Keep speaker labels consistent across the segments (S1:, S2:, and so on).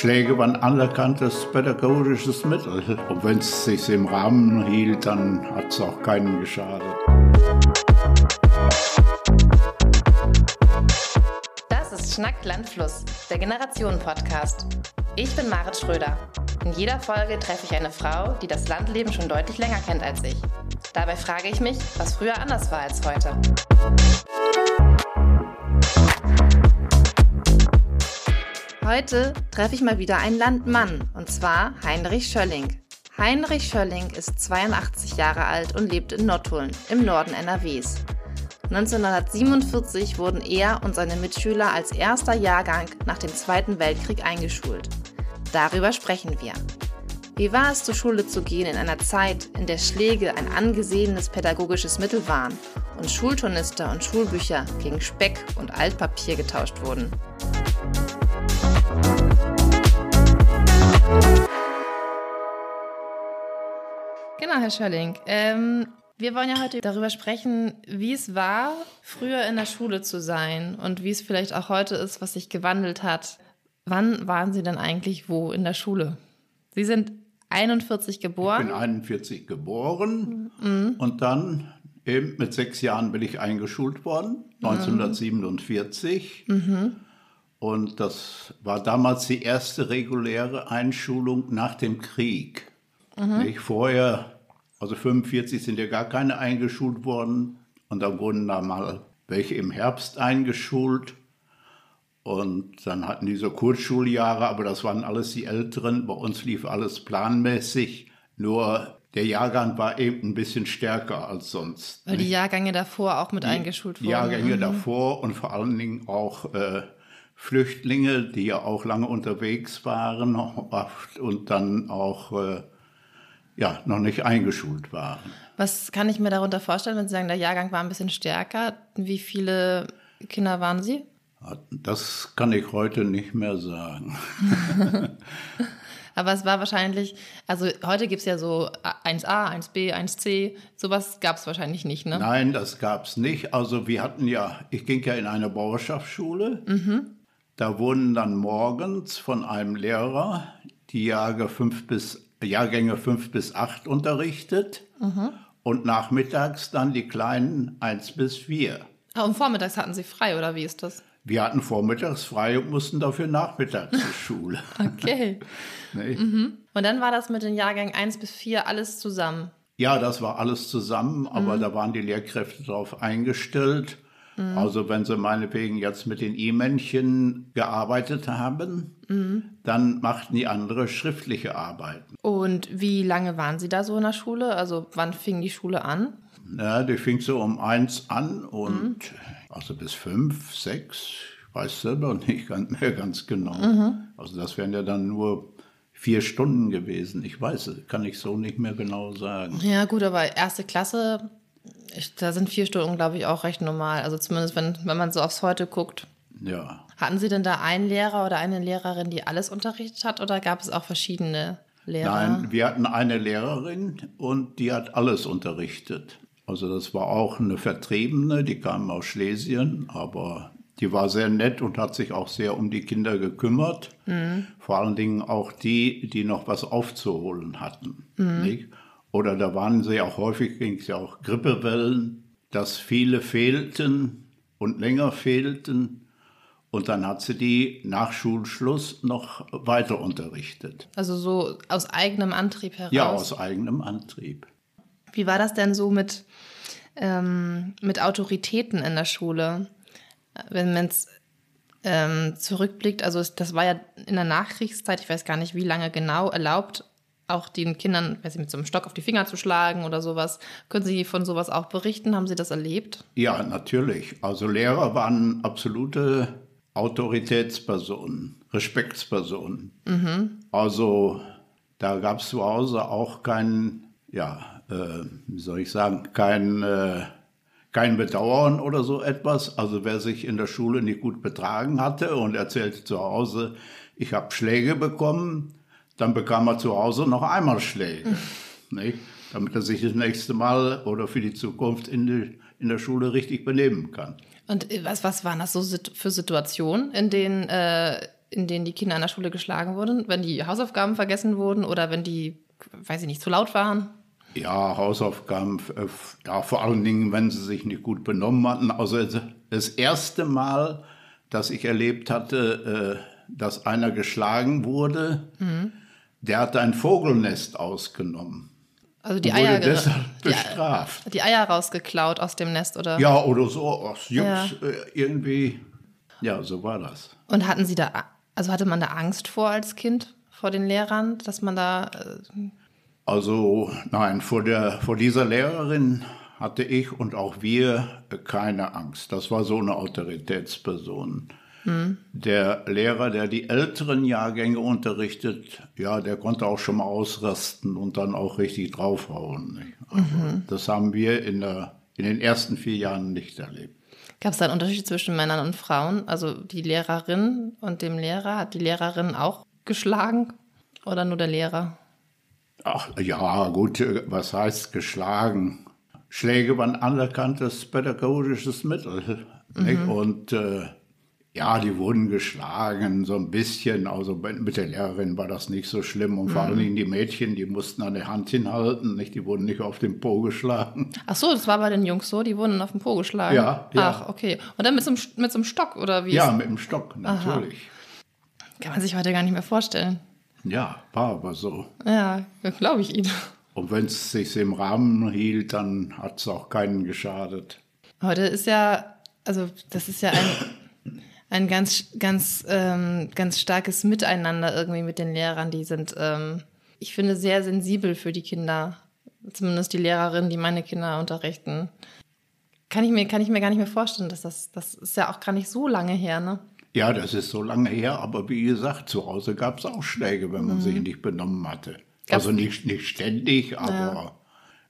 S1: Schläge waren anerkanntes pädagogisches Mittel. Und wenn es sich im Rahmen hielt, dann hat es auch keinen geschadet.
S2: Das ist Schnack Landfluss, der Generationen-Podcast. Ich bin Marit Schröder. In jeder Folge treffe ich eine Frau, die das Landleben schon deutlich länger kennt als ich. Dabei frage ich mich, was früher anders war als heute. Heute treffe ich mal wieder einen Landmann, und zwar Heinrich Schölling. Heinrich Schölling ist 82 Jahre alt und lebt in Nottuln im Norden NRWs. 1947 wurden er und seine Mitschüler als erster Jahrgang nach dem Zweiten Weltkrieg eingeschult. Darüber sprechen wir. Wie war es, zur Schule zu gehen in einer Zeit, in der Schläge ein angesehenes pädagogisches Mittel waren und Schulturnister und Schulbücher gegen Speck und Altpapier getauscht wurden? Genau, Herr Schölling. Ähm, wir wollen ja heute darüber sprechen, wie es war, früher in der Schule zu sein und wie es vielleicht auch heute ist, was sich gewandelt hat. Wann waren Sie denn eigentlich wo in der Schule? Sie sind 41 geboren.
S1: Ich bin 41 geboren mhm. und dann eben mit sechs Jahren bin ich eingeschult worden, 1947. Mhm. Und das war damals die erste reguläre Einschulung nach dem Krieg. Mhm. Nicht vorher, also 45 sind ja gar keine eingeschult worden. Und dann wurden da mal welche im Herbst eingeschult. Und dann hatten die so Kurzschuljahre, aber das waren alles die Älteren. Bei uns lief alles planmäßig. Nur der Jahrgang war eben ein bisschen stärker als sonst.
S2: Weil die Jahrgänge davor auch mit die eingeschult wurden.
S1: Jahrgänge mhm. davor und vor allen Dingen auch äh, Flüchtlinge, die ja auch lange unterwegs waren und dann auch äh, ja, noch nicht eingeschult waren.
S2: Was kann ich mir darunter vorstellen, wenn Sie sagen, der Jahrgang war ein bisschen stärker? Wie viele Kinder waren Sie?
S1: Das kann ich heute nicht mehr sagen.
S2: Aber es war wahrscheinlich, also heute gibt es ja so 1a, 1b, 1c, sowas gab es wahrscheinlich nicht, ne?
S1: Nein, das gab es nicht. Also wir hatten ja, ich ging ja in eine Bauerschaftsschule. Mhm. Da wurden dann morgens von einem Lehrer die Jahre fünf bis Jahrgänge 5 bis 8 unterrichtet mhm. und nachmittags dann die kleinen 1 bis 4.
S2: Ah, und vormittags hatten Sie frei, oder wie ist das?
S1: Wir hatten vormittags frei und mussten dafür nachmittags zur Schule.
S2: okay. nee. mhm. Und dann war das mit den Jahrgängen 1 bis 4 alles zusammen?
S1: Ja, das war alles zusammen, aber mhm. da waren die Lehrkräfte darauf eingestellt. Mhm. Also wenn sie meinetwegen jetzt mit den E-Männchen gearbeitet haben, mhm. dann machten die andere schriftliche Arbeiten.
S2: Und wie lange waren Sie da so in der Schule? Also wann fing die Schule an?
S1: Ja, die fing so um eins an und mhm. also bis fünf, sechs, ich weiß selber nicht mehr ganz genau. Mhm. Also das wären ja dann nur vier Stunden gewesen. Ich weiß, kann ich so nicht mehr genau sagen.
S2: Ja gut, aber erste Klasse ich, da sind vier Stunden, glaube ich, auch recht normal. Also zumindest, wenn, wenn man so aufs Heute guckt.
S1: Ja.
S2: Hatten Sie denn da einen Lehrer oder eine Lehrerin, die alles unterrichtet hat oder gab es auch verschiedene Lehrer?
S1: Nein, wir hatten eine Lehrerin und die hat alles unterrichtet. Also das war auch eine Vertriebene, die kam aus Schlesien, aber die war sehr nett und hat sich auch sehr um die Kinder gekümmert. Mhm. Vor allen Dingen auch die, die noch was aufzuholen hatten. Mhm. Oder da waren sie auch häufig, ging es ja auch Grippewellen, dass viele fehlten und länger fehlten. Und dann hat sie die nach Schulschluss noch weiter unterrichtet.
S2: Also so aus eigenem Antrieb heraus?
S1: Ja, aus eigenem Antrieb.
S2: Wie war das denn so mit, ähm, mit Autoritäten in der Schule? Wenn man es ähm, zurückblickt, also das war ja in der Nachkriegszeit, ich weiß gar nicht, wie lange genau, erlaubt, auch den Kindern, weiß ich, mit so einem Stock auf die Finger zu schlagen oder sowas. Können Sie von sowas auch berichten? Haben Sie das erlebt?
S1: Ja, natürlich. Also Lehrer waren absolute Autoritätspersonen, Respektspersonen. Mhm. Also da gab es zu Hause auch kein, ja, äh, wie soll ich sagen, kein, äh, kein Bedauern oder so etwas. Also wer sich in der Schule nicht gut betragen hatte und erzählte zu Hause, ich habe Schläge bekommen, dann bekam er zu Hause noch einmal Schläge, nicht? damit er sich das nächste Mal oder für die Zukunft in, die, in der Schule richtig benehmen kann.
S2: Und äh, was, was waren das so für Situationen, in denen äh, in denen die Kinder an der Schule geschlagen wurden, wenn die Hausaufgaben vergessen wurden oder wenn die, weiß ich nicht, zu laut waren?
S1: Ja, Hausaufgaben, äh, ja, vor allen Dingen, wenn sie sich nicht gut benommen hatten. Also das erste Mal, dass ich erlebt hatte, äh, dass einer geschlagen wurde, mhm. Der hatte ein Vogelnest ausgenommen.
S2: Also die Eier
S1: deshalb bestraft.
S2: Die, die, Eier rausgeklaut aus dem Nest, oder?
S1: Ja, oder so aus Jux ja. Äh, irgendwie. Ja, so war das.
S2: Und hatten Sie da, also hatte man da Angst vor als Kind, vor den Lehrern, dass man da
S1: also nein, vor, der, vor dieser Lehrerin hatte ich und auch wir keine Angst. Das war so eine Autoritätsperson. Der Lehrer, der die älteren Jahrgänge unterrichtet, ja, der konnte auch schon mal ausrasten und dann auch richtig draufhauen. Also, mhm. Das haben wir in, der, in den ersten vier Jahren nicht erlebt.
S2: Gab es da einen Unterschied zwischen Männern und Frauen? Also die Lehrerin und dem Lehrer? Hat die Lehrerin auch geschlagen oder nur der Lehrer?
S1: Ach ja, gut, äh, was heißt geschlagen? Schläge waren anerkanntes pädagogisches Mittel. Mhm. Und äh, ja, die wurden geschlagen, so ein bisschen. Also mit der Lehrerin war das nicht so schlimm. Und vor mhm. allem die Mädchen, die mussten an der Hand hinhalten, nicht? die wurden nicht auf den Po geschlagen.
S2: Ach so, das war bei den Jungs so, die wurden auf den Po geschlagen.
S1: Ja, ja.
S2: Ach, okay. Und dann mit so einem, mit so einem Stock, oder wie?
S1: Ja, mit dem Stock, natürlich.
S2: Aha. Kann man sich heute gar nicht mehr vorstellen.
S1: Ja, war aber so.
S2: Ja, glaube ich Ihnen.
S1: Und wenn es sich im Rahmen hielt, dann hat es auch keinen geschadet.
S2: Heute ist ja, also das ist ja ein, ein ganz, ganz, ähm, ganz starkes Miteinander irgendwie mit den Lehrern. Die sind, ähm, ich finde, sehr sensibel für die Kinder. Zumindest die Lehrerinnen, die meine Kinder unterrichten. Kann ich mir, kann ich mir gar nicht mehr vorstellen, dass das, das ist ja auch gar nicht so lange her, ne?
S1: Ja, das ist so lange her, aber wie gesagt, zu Hause gab es auch Schläge, wenn man mhm. sich nicht benommen hatte. Gab's also nicht, nicht ständig, aber ja.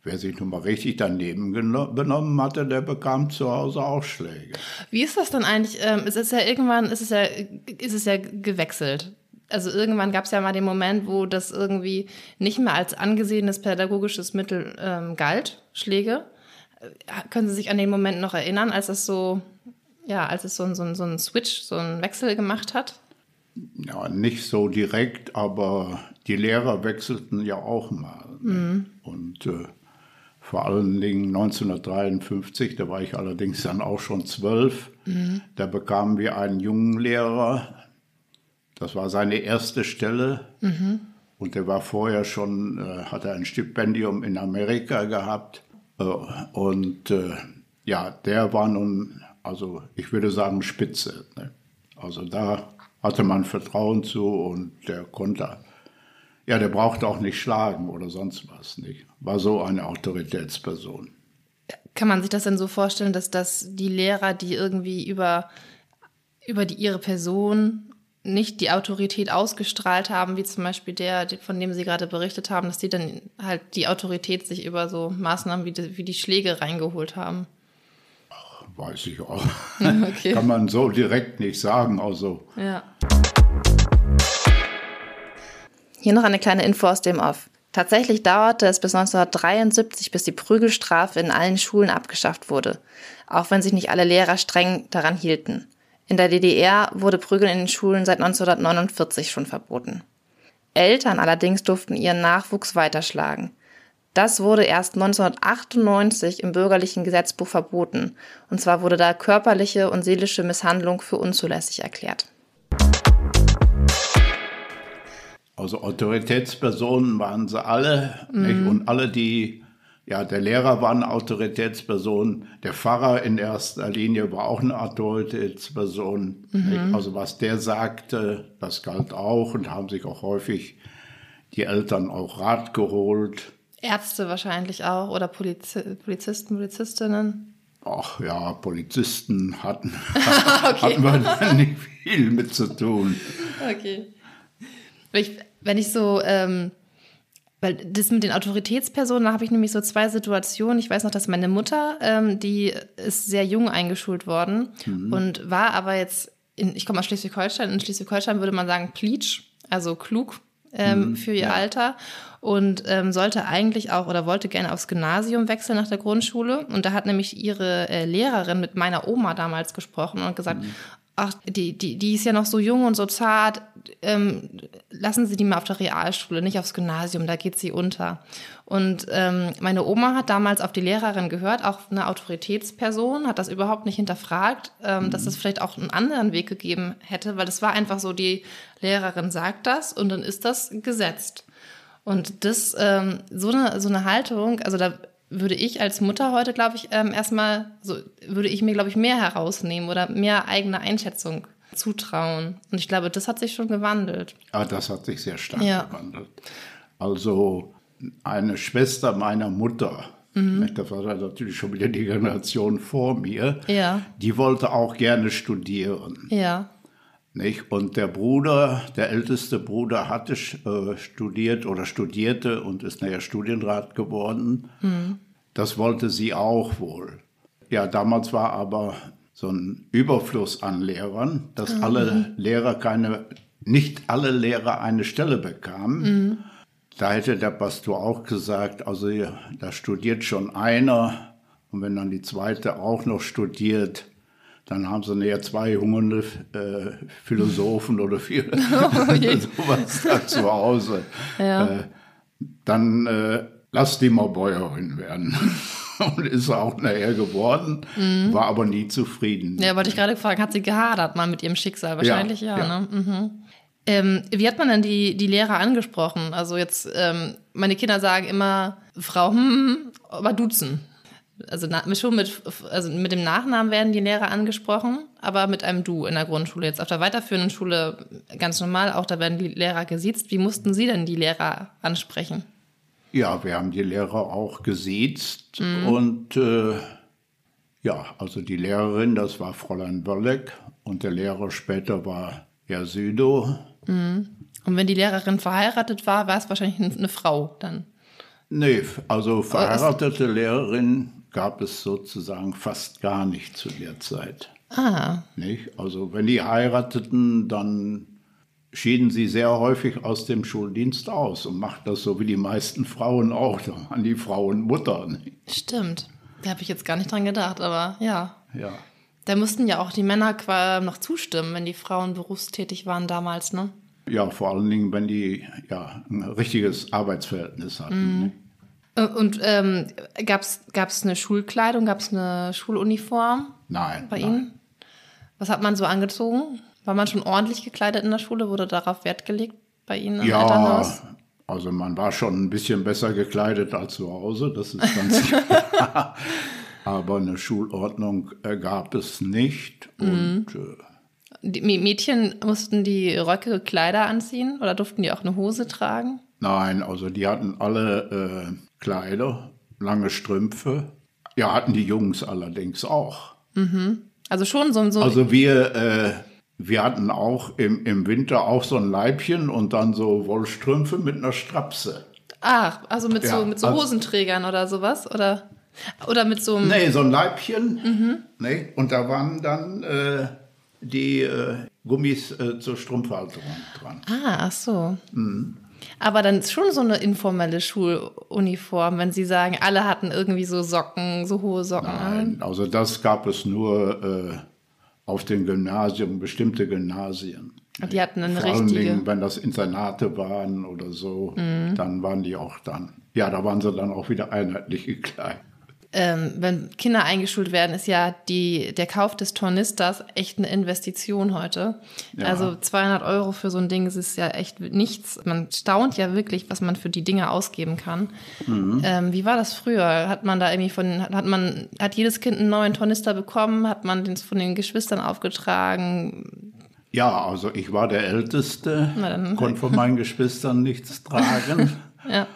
S1: Wer sich nun mal richtig daneben benommen hatte, der bekam zu Hause auch Schläge.
S2: Wie ist das dann eigentlich? Ähm, es ist ja irgendwann, ist es ja, ist es ja gewechselt. Also irgendwann gab es ja mal den Moment, wo das irgendwie nicht mehr als angesehenes pädagogisches Mittel ähm, galt, Schläge. Äh, können Sie sich an den Moment noch erinnern, als das so ja, als es so, ein, so, ein, so einen Switch, so einen Wechsel gemacht hat?
S1: Ja, nicht so direkt, aber die Lehrer wechselten ja auch mal. Mhm. Und äh, vor allen Dingen 1953, da war ich allerdings dann auch schon zwölf, mhm. da bekamen wir einen jungen Lehrer. Das war seine erste Stelle. Mhm. Und der war vorher schon, äh, hatte ein Stipendium in Amerika gehabt. Äh, und äh, ja, der war nun also ich würde sagen Spitze. Ne? Also da hatte man Vertrauen zu und der konnte, ja, der brauchte auch nicht schlagen oder sonst was nicht. War so eine Autoritätsperson.
S2: Kann man sich das denn so vorstellen, dass das die Lehrer, die irgendwie über, über die, ihre Person nicht die Autorität ausgestrahlt haben, wie zum Beispiel der, von dem Sie gerade berichtet haben, dass die dann halt die Autorität sich über so Maßnahmen wie die, wie die Schläge reingeholt haben?
S1: Weiß ich auch. Okay. Kann man so direkt nicht sagen. Also.
S2: Ja. Hier noch eine kleine Info aus dem Off. Tatsächlich dauerte es bis 1973, bis die Prügelstrafe in allen Schulen abgeschafft wurde, auch wenn sich nicht alle Lehrer streng daran hielten. In der DDR wurde Prügeln in den Schulen seit 1949 schon verboten. Eltern allerdings durften ihren Nachwuchs weiterschlagen. Das wurde erst 1998 im bürgerlichen Gesetzbuch verboten. Und zwar wurde da körperliche und seelische Misshandlung für unzulässig erklärt.
S1: Also Autoritätspersonen waren sie alle. Mhm. Und alle, die, ja, der Lehrer war eine Autoritätsperson, der Pfarrer in erster Linie war auch eine Autoritätsperson. Mhm. Also was der sagte, das galt auch und haben sich auch häufig die Eltern auch Rat geholt.
S2: Ärzte wahrscheinlich auch oder Poliz Polizisten, Polizistinnen.
S1: Ach ja, Polizisten hatten, okay. hatten wir nicht viel mit zu tun.
S2: Okay. Ich, wenn ich so, ähm, weil das mit den Autoritätspersonen, da habe ich nämlich so zwei Situationen. Ich weiß noch, dass meine Mutter, ähm, die ist sehr jung eingeschult worden mhm. und war aber jetzt, in, ich komme aus Schleswig-Holstein, in Schleswig-Holstein würde man sagen Pleach, also klug ähm, mhm, für ihr ja. Alter und ähm, sollte eigentlich auch oder wollte gerne aufs Gymnasium wechseln nach der Grundschule. Und da hat nämlich ihre äh, Lehrerin mit meiner Oma damals gesprochen und gesagt, mhm. Ach, die, die, die ist ja noch so jung und so zart, ähm, lassen Sie die mal auf der Realschule, nicht aufs Gymnasium, da geht sie unter. Und ähm, meine Oma hat damals auf die Lehrerin gehört, auch eine Autoritätsperson, hat das überhaupt nicht hinterfragt, ähm, mhm. dass es vielleicht auch einen anderen Weg gegeben hätte, weil es war einfach so, die Lehrerin sagt das und dann ist das gesetzt. Und das, ähm, so, eine, so eine Haltung, also da würde ich als Mutter heute, glaube ich, ähm, erstmal, so würde ich mir, glaube ich, mehr herausnehmen oder mehr eigene Einschätzung zutrauen. Und ich glaube, das hat sich schon gewandelt.
S1: Ja, das hat sich sehr stark ja. gewandelt. Also eine Schwester meiner Mutter, mhm. das war natürlich schon wieder die Generation vor mir, ja. die wollte auch gerne studieren.
S2: Ja.
S1: Nicht? Und der Bruder, der älteste Bruder, hatte äh, studiert oder studierte und ist nachher Studienrat geworden. Mhm. Das wollte sie auch wohl. Ja, damals war aber so ein Überfluss an Lehrern, dass mhm. alle Lehrer keine, nicht alle Lehrer eine Stelle bekamen. Mhm. Da hätte der Pastor auch gesagt, also da studiert schon einer und wenn dann die zweite auch noch studiert, dann haben sie näher zwei hungernde äh, Philosophen oder viel, oh, sowas da zu Hause. Ja. Äh, dann äh, lass die mal Bäuerin werden. Und ist auch nachher geworden, mhm. war aber nie zufrieden.
S2: Ja, wollte ich gerade fragen, hat sie gehadert mal mit ihrem Schicksal? Wahrscheinlich ja. ja, ja. Ne? Mhm. Ähm, wie hat man denn die, die Lehrer angesprochen? Also jetzt, ähm, meine Kinder sagen immer, Frau, hm, hm aber duzen also schon mit, also mit dem Nachnamen werden die Lehrer angesprochen, aber mit einem Du in der Grundschule. Jetzt auf der weiterführenden Schule ganz normal, auch da werden die Lehrer gesiezt. Wie mussten Sie denn die Lehrer ansprechen?
S1: Ja, wir haben die Lehrer auch gesiezt mhm. und äh, ja, also die Lehrerin, das war Fräulein Wölleck und der Lehrer später war Herr Südo.
S2: Mhm. Und wenn die Lehrerin verheiratet war, war es wahrscheinlich eine Frau dann?
S1: Nee, also verheiratete Lehrerin gab es sozusagen fast gar nicht zu der Zeit.
S2: Ah.
S1: Nicht? Also wenn die heirateten, dann schieden sie sehr häufig aus dem Schuldienst aus und machten das so wie die meisten Frauen auch, waren die Frauen Mutter. Nicht?
S2: Stimmt. Da habe ich jetzt gar nicht dran gedacht, aber ja.
S1: Ja.
S2: Da mussten ja auch die Männer noch zustimmen, wenn die Frauen berufstätig waren damals, ne?
S1: Ja, vor allen Dingen, wenn die ja ein richtiges Arbeitsverhältnis hatten. Mhm.
S2: Äh, und ähm, gab es eine Schulkleidung, gab es eine Schuluniform?
S1: Nein.
S2: Bei nein. Ihnen? Was hat man so angezogen? War man schon ordentlich gekleidet in der Schule? Wurde darauf Wert gelegt bei Ihnen im
S1: ja, Elternhaus? Also man war schon ein bisschen besser gekleidet als zu Hause, das ist ganz klar. Aber eine Schulordnung äh, gab es nicht. Und, mhm.
S2: äh, die Mädchen mussten die Röcke Kleider anziehen oder durften die auch eine Hose tragen?
S1: Nein, also die hatten alle äh, Kleider, lange Strümpfe. Ja, hatten die Jungs allerdings auch.
S2: Mhm. Also schon so, so.
S1: Also wir, äh, wir hatten auch im, im Winter auch so ein Leibchen und dann so Wollstrümpfe mit einer Strapse.
S2: Ach, also mit ja, so mit so also, Hosenträgern oder sowas oder oder mit so einem
S1: Nee, so ein Leibchen. Mhm. Nee, und da waren dann äh, die äh, Gummis äh, zur Strumpfhalterung dran.
S2: Ah, ach so. Mhm. Aber dann ist schon so eine informelle Schuluniform, wenn Sie sagen, alle hatten irgendwie so Socken, so hohe Socken.
S1: Nein, also das gab es nur äh, auf den Gymnasien, bestimmte Gymnasien.
S2: Und die hatten eine
S1: Vor
S2: richtige.
S1: Allen Dingen, wenn das Internate waren oder so, mhm. dann waren die auch dann. Ja, da waren sie dann auch wieder einheitlich gekleidet
S2: ähm, wenn Kinder eingeschult werden, ist ja die, der Kauf des Tornisters echt eine Investition heute. Ja. Also 200 Euro für so ein Ding ist ja echt nichts. Man staunt ja wirklich, was man für die Dinge ausgeben kann. Mhm. Ähm, wie war das früher? Hat man da irgendwie von, hat man, hat jedes Kind einen neuen Tornister bekommen? Hat man den von den Geschwistern aufgetragen?
S1: Ja, also ich war der Älteste, konnte von meinen Geschwistern nichts tragen.
S2: ja.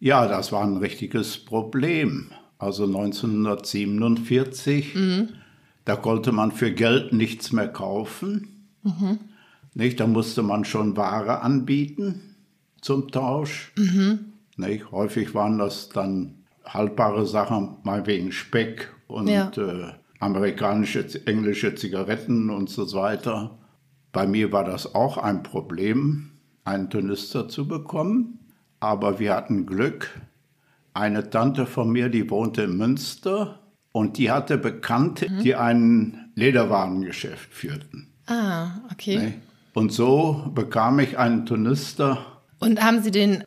S1: ja, das war ein richtiges Problem also 1947. Mhm. Da konnte man für Geld nichts mehr kaufen. Mhm. Nicht? Da musste man schon Ware anbieten zum Tausch. Mhm. Nicht? Häufig waren das dann haltbare Sachen, mal wegen Speck und ja. äh, amerikanische, englische Zigaretten und so weiter. Bei mir war das auch ein Problem, einen Tornister zu bekommen. Aber wir hatten Glück, eine Tante von mir, die wohnte in Münster und die hatte Bekannte, mhm. die ein Lederwarengeschäft führten.
S2: Ah, okay.
S1: Ne? Und so bekam ich einen Turnister.
S2: Und haben Sie den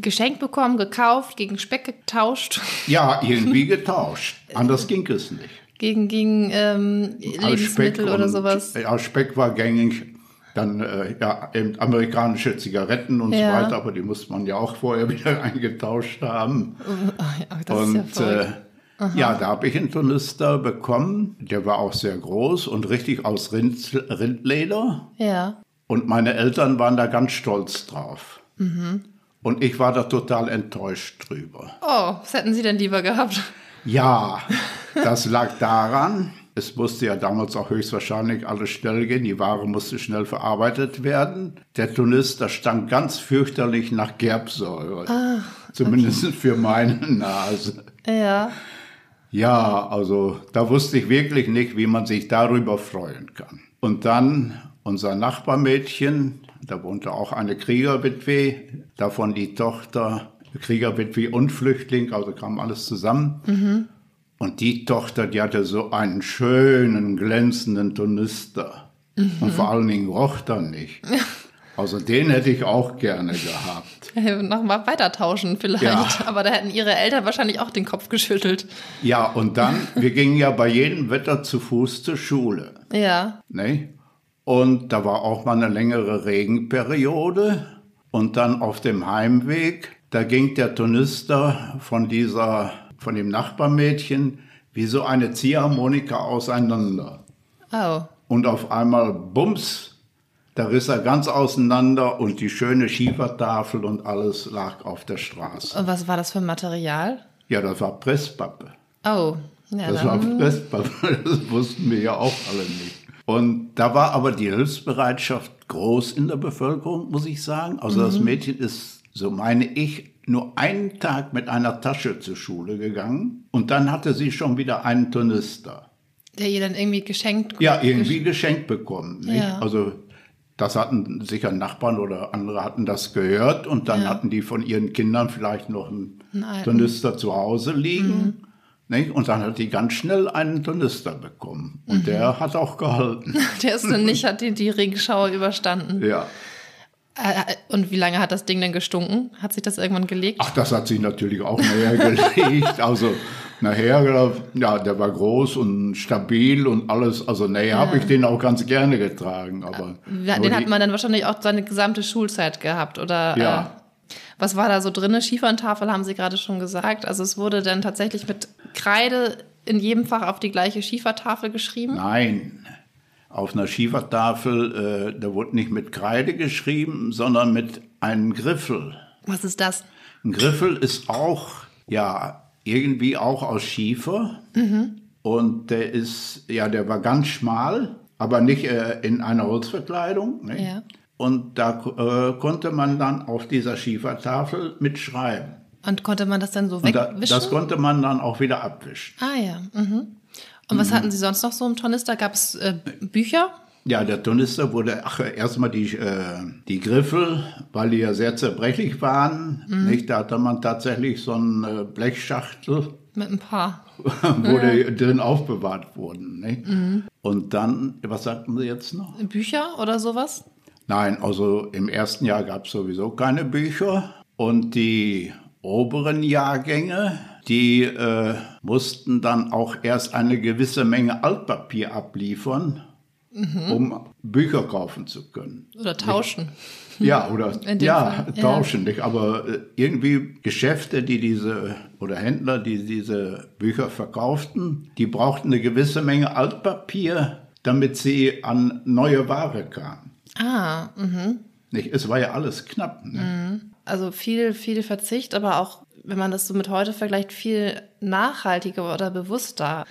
S2: geschenkt bekommen, gekauft, gegen Speck getauscht?
S1: Ja, irgendwie getauscht. Anders ging es nicht.
S2: Gegen, gegen ähm, Lebensmittel oder sowas?
S1: Ja, Speck war gängig. Dann äh, ja, eben amerikanische Zigaretten und
S2: Ja.
S1: so weiter, aber die musste man ja auch vorher wieder eingetauscht haben.
S2: Ja, das
S1: und
S2: ist ja verrückt.
S1: äh, ja, da habe ich einen Turnister bekommen. Der war auch sehr groß und richtig aus Rind, Rindleder.
S2: ja.
S1: Und meine Eltern waren da ganz stolz drauf.
S2: Mhm.
S1: Und ich war da total enttäuscht drüber.
S2: Oh, was hätten Sie denn lieber gehabt?
S1: Ja, das lag daran, es musste ja damals auch höchstwahrscheinlich alles schnell gehen, die Ware musste schnell verarbeitet werden. Der Turnister stank ganz fürchterlich nach Gerbsäure. Zumindest für meine Nase.
S2: Ja.
S1: Ja, also da wusste ich wirklich nicht, wie man sich darüber freuen kann. Und dann unser Nachbarmädchen, da wohnte auch eine Kriegerwitwe, davon die Tochter, Kriegerwitwe und Flüchtling, also kam alles zusammen. Und die Tochter, die hatte so einen schönen, glänzenden Turnister. Und vor allen Dingen roch er nicht. Also den hätte ich auch gerne gehabt.
S2: Nochmal weiter tauschen vielleicht.
S1: Ja.
S2: Aber da hätten Ihre Eltern wahrscheinlich auch den Kopf geschüttelt.
S1: Ja, und dann, wir gingen ja bei jedem Wetter zu Fuß zur Schule.
S2: Ja.
S1: Ne? Und da war auch mal eine längere Regenperiode. Und dann auf dem Heimweg, da ging der Turnister von dieser, von dem Nachbarmädchen wie so eine Ziehharmonika auseinander.
S2: Oh.
S1: Und auf einmal, bums, da riss er ganz auseinander und die schöne Schiefertafel und alles lag auf der Straße.
S2: Und was war das für ein Material?
S1: Ja, das war Presspappe.
S2: Oh. Ja,
S1: Das war Presspappe, das wussten wir ja auch alle nicht. Und da war aber die Hilfsbereitschaft groß in der Bevölkerung, muss ich sagen. Also das Mädchen ist, so meine ich, nur einen Tag mit einer Tasche zur Schule gegangen und dann hatte sie schon wieder einen Turnister.
S2: der ihr dann irgendwie geschenkt
S1: Ja, irgendwie geschenkt bekommen.
S2: Ja.
S1: Also das hatten sicher Nachbarn oder andere hatten das gehört und dann hatten die von ihren Kindern vielleicht noch einen
S2: Einen.
S1: Tornister zu Hause liegen. Nicht? Und dann hat die ganz schnell einen Tornister bekommen. Und der hat auch gehalten.
S2: Der ist dann nicht, hat die, die Regenschauer überstanden.
S1: ja.
S2: Äh, Und wie lange hat das Ding denn gestunken? Hat sich das irgendwann gelegt?
S1: Ach, das hat sich natürlich auch nachher gelegt. Also nachher, ja, der war groß und stabil und alles. Also nachher habe ich den auch ganz gerne getragen. Aber
S2: Ja,
S1: nur
S2: den hat man dann wahrscheinlich auch seine gesamte Schulzeit gehabt, oder?
S1: Ja.
S2: Äh, was war da so drin? Schieferntafel haben Sie gerade schon gesagt. Also es wurde dann tatsächlich mit Kreide in jedem Fach auf die gleiche Schiefertafel geschrieben.
S1: Nein, auf einer Schiefertafel, äh, da wurde nicht mit Kreide geschrieben, sondern mit einem Griffel.
S2: Was ist das?
S1: Ein Griffel ist auch, ja, irgendwie auch aus Schiefer. Und der ist, ja, der war ganz schmal, aber nicht äh, in einer Holzverkleidung. Ne?
S2: Ja.
S1: Und da äh, konnte man dann auf dieser Schiefertafel mitschreiben.
S2: Und konnte man das dann so
S1: Und da,
S2: wegwischen?
S1: das konnte man dann auch wieder abwischen.
S2: ah ja. Mhm. Und was hatten Sie sonst noch so im Tornister? Gab es äh, Bücher?
S1: Ja, der Tornister wurde, ach, erstmal die, äh, die Griffel, weil die ja sehr zerbrechlich waren, nicht? Da hatte man tatsächlich so eine Blechschachtel,
S2: Mit ein paar.
S1: wo die drin aufbewahrt wurden, nicht? Und dann, was sagten Sie jetzt noch?
S2: Bücher oder sowas?
S1: Nein, also im ersten Jahr gab es sowieso keine Bücher und die oberen Jahrgänge, die äh, mussten dann auch erst eine gewisse Menge Altpapier abliefern, um Bücher kaufen zu können.
S2: Oder tauschen?
S1: Ja, oder ja,
S2: Fall, ja.
S1: tauschen. Nicht? Aber äh, irgendwie Geschäfte, die diese oder Händler, die diese Bücher verkauften, die brauchten eine gewisse Menge Altpapier, damit sie an neue Ware kamen.
S2: Ah, mhm.
S1: Nicht? Es war ja alles knapp. Ne?
S2: Also viel, viel Verzicht, aber auch, wenn man das so mit heute vergleicht, viel nachhaltiger oder bewusster.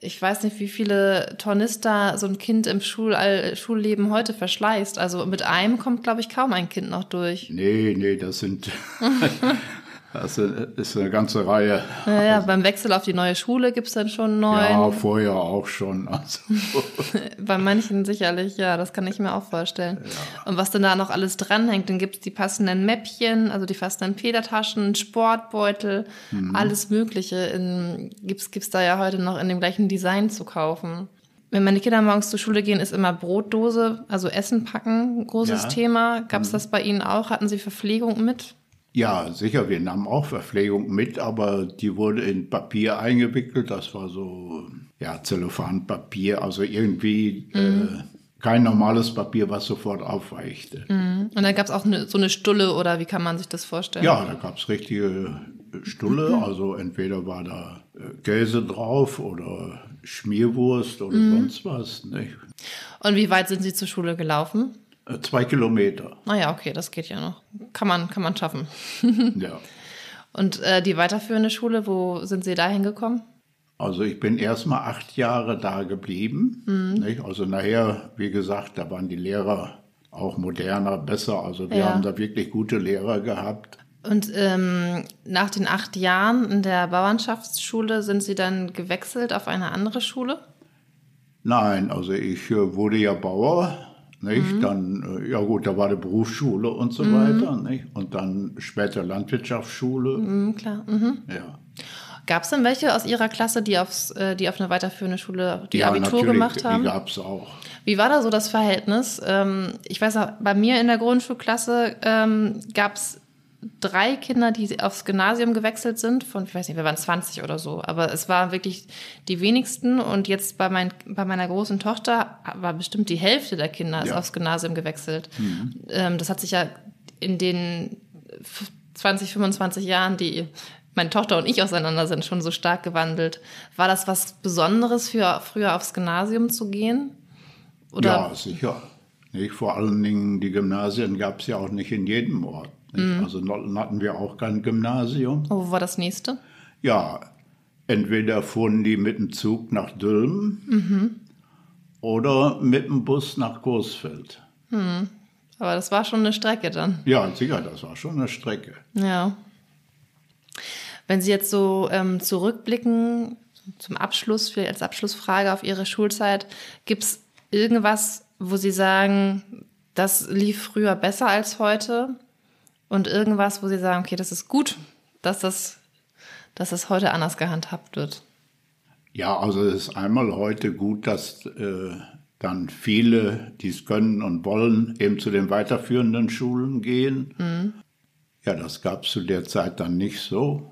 S2: Ich weiß nicht, wie viele Tornister so ein Kind im Schulall Schulleben heute verschleißt. Also mit einem kommt, glaube ich, kaum ein Kind noch durch.
S1: Nee, nee, das sind das ist eine ganze Reihe.
S2: Naja, beim Wechsel auf die neue Schule gibt es dann schon neun.
S1: Ja, vorher auch schon. Also,
S2: Bei manchen sicherlich, ja, das kann ich mir auch vorstellen. Und was denn da noch alles dranhängt, dann gibt es die passenden Mäppchen, also die passenden Federtaschen, Sportbeutel, alles Mögliche gibt's, gibt's da ja heute noch in dem gleichen Design zu kaufen. wenn meine Kinder morgens zur Schule gehen, ist immer Brotdose, also Essen packen, ein großes
S1: Ja.
S2: Thema. Gab es das bei Ihnen auch? Hatten Sie Verpflegung mit?
S1: Ja, sicher, wir nahmen auch Verpflegung mit, aber die wurde in Papier eingewickelt. Das war so, ja, Zellophanpapier, also irgendwie äh, kein normales Papier, was sofort aufweichte.
S2: Und dann gab es auch eine, so eine Stulle oder wie kann man sich das vorstellen?
S1: Ja, da gab es richtige Stulle, also entweder war da äh, Käse drauf oder Schmierwurst oder sonst was. Nicht?
S2: Und wie weit sind Sie zur Schule gelaufen?
S1: Äh, Zwei Kilometer,
S2: Naja, okay, das geht ja noch. Kann man, kann man schaffen.
S1: ja.
S2: Und äh, die weiterführende Schule, wo sind Sie da hingekommen?
S1: Also ich bin erstmal acht Jahre da geblieben. Nicht? Also nachher, wie gesagt, da waren die Lehrer auch moderner, besser. Also wir
S2: Ja.
S1: haben da wirklich gute Lehrer gehabt.
S2: Und ähm, nach den acht Jahren in der Bauernschaftsschule sind Sie dann gewechselt auf eine andere Schule?
S1: Nein, also ich äh, wurde ja Bauer. Nicht? Dann, äh, ja gut, da war die Berufsschule und so weiter. Nicht? Und dann später Landwirtschaftsschule.
S2: Mhm, klar. Mhm.
S1: Ja.
S2: Gab es denn welche aus Ihrer Klasse, die, aufs, äh, die auf eine weiterführende Schule die
S1: ja,
S2: Abitur gemacht haben?
S1: Die gab es auch.
S2: Wie war da so das Verhältnis? Ähm, ich weiß auch, bei mir in der Grundschulklasse ähm, gab es drei Kinder, die aufs Gymnasium gewechselt sind. Von, ich weiß nicht, wir waren 20 oder so. Aber es waren wirklich die wenigsten. Und jetzt bei, mein, bei meiner großen Tochter war bestimmt die Hälfte der Kinder ist
S1: Ja.
S2: aufs Gymnasium gewechselt. Ähm, das hat sich ja in den 20, 25 Jahren, die meine Tochter und ich auseinander sind, schon so stark gewandelt. War das was Besonderes für früher aufs Gymnasium zu gehen? Oder
S1: Ja, sicher. Nicht? Vor allen Dingen, die Gymnasien gab es ja auch nicht in jedem Ort. Nicht? Also Notten hatten wir auch kein Gymnasium.
S2: Oh, wo war das nächste?
S1: Ja, entweder fuhren die mit dem Zug nach Dülmen oder mit dem Bus nach Coesfeld.
S2: Aber das war schon eine Strecke dann.
S1: Ja, sicher, das war schon eine Strecke.
S2: Ja. Wenn Sie jetzt so ähm, zurückblicken, zum Abschluss, vielleicht als Abschlussfrage auf Ihre Schulzeit, gibt es irgendwas, wo Sie sagen, das lief früher besser als heute? Und irgendwas, wo Sie sagen, okay, das ist gut, dass das, dass das heute anders gehandhabt wird?
S1: Ja, also es ist einmal heute gut, dass äh, dann viele, die es können und wollen, eben zu den weiterführenden Schulen gehen. Ja, das gab es zu der Zeit dann nicht so.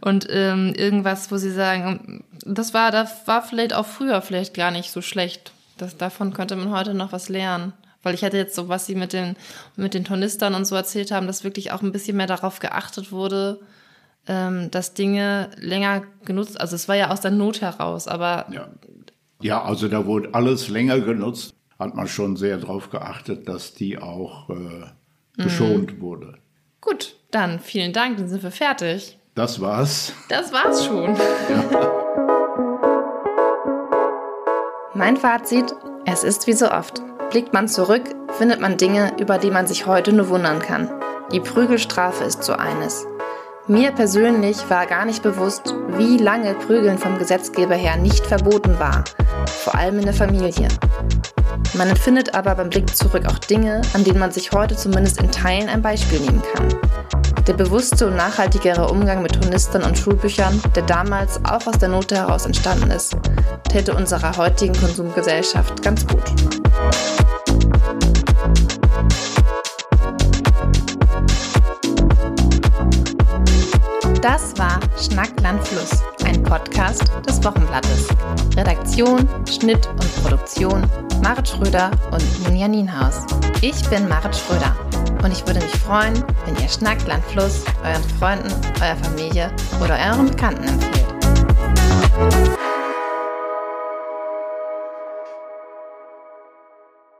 S2: Und ähm, irgendwas, wo Sie sagen, das war, das war vielleicht auch früher vielleicht gar nicht so schlecht. Das, davon könnte man heute noch was lernen. Weil ich hatte jetzt so, was Sie mit den, mit den Tornistern und so erzählt haben, dass wirklich auch ein bisschen mehr darauf geachtet wurde, ähm, dass Dinge länger genutzt, also es war ja aus der Not heraus, aber
S1: Ja. ja, also da wurde alles länger genutzt. Hat man schon sehr darauf geachtet, dass die auch äh, geschont wurde.
S2: gut, dann vielen Dank, dann sind wir fertig.
S1: Das war's.
S2: Das war's schon. Mein Fazit, es ist wie so oft. Blickt man zurück, findet man Dinge, über die man sich heute nur wundern kann. Die Prügelstrafe ist so eines. Mir persönlich war gar nicht bewusst, wie lange Prügeln vom Gesetzgeber her nicht verboten war, vor allem in der Familie. Man empfindet aber beim Blick zurück auch Dinge, an denen man sich heute zumindest in Teilen ein Beispiel nehmen kann. Der bewusste und nachhaltigere Umgang mit Tornistern und Schulbüchern, der damals auch aus der Not heraus entstanden ist, täte unserer heutigen Konsumgesellschaft ganz gut. Das war Schnackland Fluss, ein Podcast des Wochenblattes. Redaktion, Schnitt und Produktion Marit Schröder und Munja Nienhaus. Ich bin Marit Schröder und ich würde mich freuen, wenn ihr Schnackland Fluss euren Freunden, eurer Familie oder euren Bekannten empfehlt.